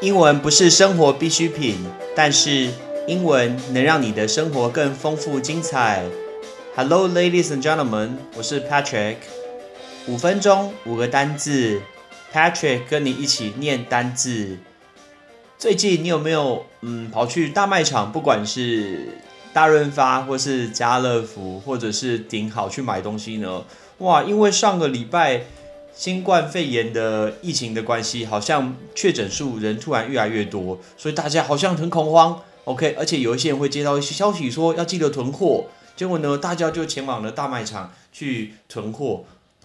英文不是生活必需品，但是英文能让你的生活更丰富精彩。Hello, ladies and gentlemen，我是 Patrick。五分钟五个单字，Patrick 跟你一起念单字。最近你有没有嗯跑去大卖场，不管是大润发或是家乐福或者是顶好去买东西呢？哇，因为上个礼拜。新冠肺炎的疫情的关系，好像确诊数人突然越来越多，所以大家好像很恐慌。OK，而且有一些人会接到一些消息说要记得囤货，结果呢，大家就前往了大卖场去囤货。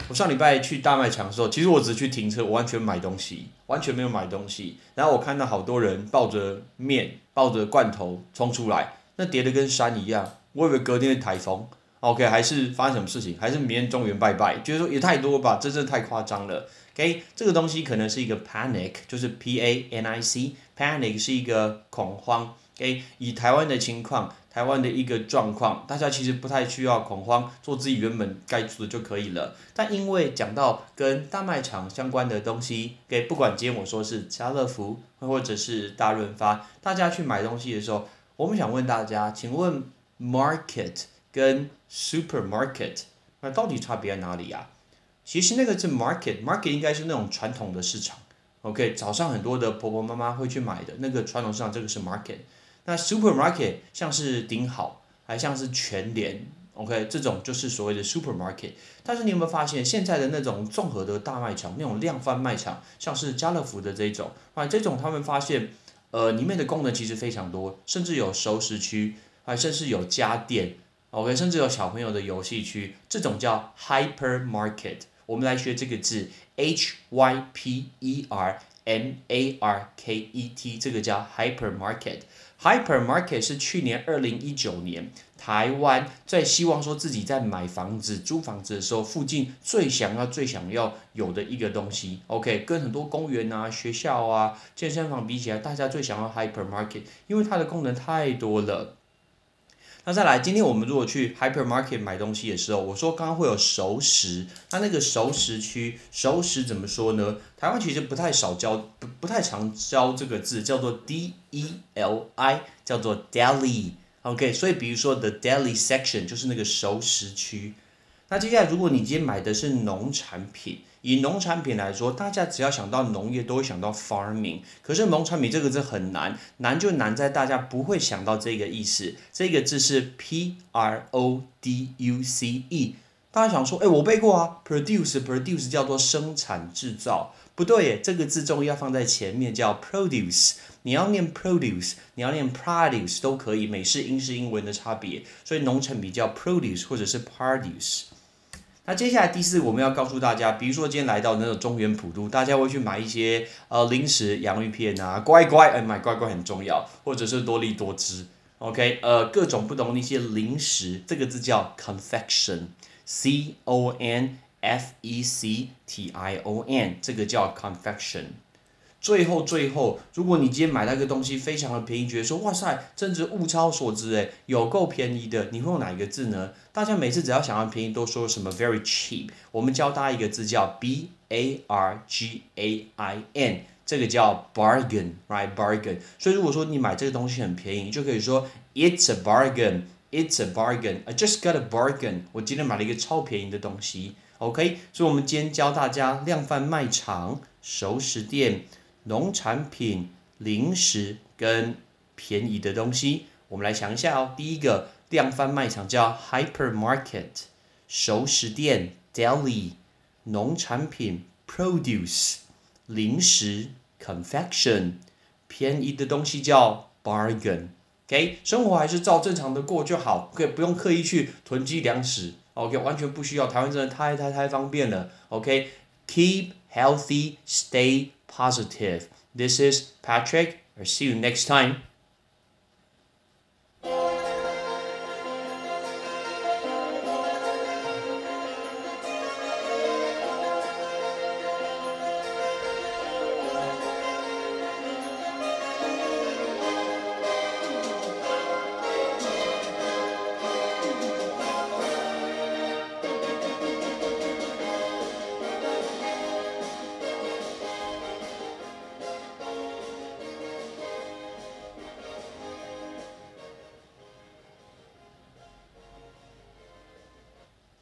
我上礼拜去大卖场的时候，其实我只是去停车，我完全买东西，完全没有买东西。然后我看到好多人抱着面、抱着罐头冲出来，那叠的跟山一样。我以为隔天是台风。OK，还是发生什么事情？还是明天中原拜拜？就是说也太多吧，真的太夸张了。OK，这个东西可能是一个 panic，就是 P A N I C，panic 是一个恐慌。OK，以台湾的情况，台湾的一个状况，大家其实不太需要恐慌，做自己原本该做的就可以了。但因为讲到跟大卖场相关的东西，OK，不管今天我说是家乐福或者是大润发，大家去买东西的时候，我们想问大家，请问 market？跟 supermarket 那到底差别在哪里呀？其实那个是 market，market 应该是那种传统的市场，OK，早上很多的婆婆妈妈会去买的那个传统市场，这个是 market。那 supermarket 像是顶好，还像是全联，OK，这种就是所谓的 supermarket。但是你有没有发现，现在的那种综合的大卖场，那种量贩卖场，像是家乐福的这种，啊，这种他们发现，呃，里面的功能其实非常多，甚至有熟食区，还甚至有家电。OK，甚至有小朋友的游戏区，这种叫 hypermarket。我们来学这个字，H Y P E R M A R K E T，这个叫 hypermarket。hypermarket 是去年二零一九年台湾在希望说自己在买房子、租房子的时候，附近最想要、最想要有的一个东西。OK，跟很多公园啊、学校啊、健身房比起来，大家最想要 hypermarket，因为它的功能太多了。那再来，今天我们如果去 hypermarket 买东西的时候，我说刚刚会有熟食，那那个熟食区，熟食怎么说呢？台湾其实不太少教，不不太常教这个字，叫做 D E L I，叫做 deli。OK，所以比如说 the deli section 就是那个熟食区。那接下来，如果你今天买的是农产品，以农产品来说，大家只要想到农业，都会想到 farming。可是农产品这个字很难，难就难在大家不会想到这个意思。这个字是 p r o d u c e，大家想说，哎，我背过啊，produce，produce 叫做生产制造，不对耶，这个字重要放在前面叫 produce。你要念 produce，你要念 produce 都可以，美式、英式、英文的差别。所以农产品叫 produce 或者是 produce。那接下来第四，我们要告诉大家，比如说今天来到那个中原普渡，大家会去买一些呃零食、洋芋片啊，乖乖，哎，买乖乖很重要，或者是多利多汁，OK，呃，各种不同的一些零食，这个字叫 confection，C O N F E C T I O N，这个叫 confection。最后，最后，如果你今天买到一个东西非常的便宜，觉得说哇塞，真是物超所值诶，有够便宜的，你会用哪一个字呢？大家每次只要想要便宜，都说什么 very cheap。我们教大家一个字叫 b a r g a i n，这个叫 bargain，right bargain。所以如果说你买这个东西很便宜，就可以说 it's a bargain，it's a bargain，I just got a bargain。我今天买了一个超便宜的东西，OK。所以我们今天教大家量贩卖场、熟食店。农产品、零食跟便宜的东西，我们来想一下哦。第一个量贩卖场叫 hypermarket，熟食店 deli，农产品 produce，零食 confection，便宜的东西叫 bargain。OK，生活还是照正常的过就好，可以不用刻意去囤积粮食。OK，完全不需要，台湾真的太太太方便了。OK，keep healthy，stay。Positive. This is Patrick. I'll see you next time.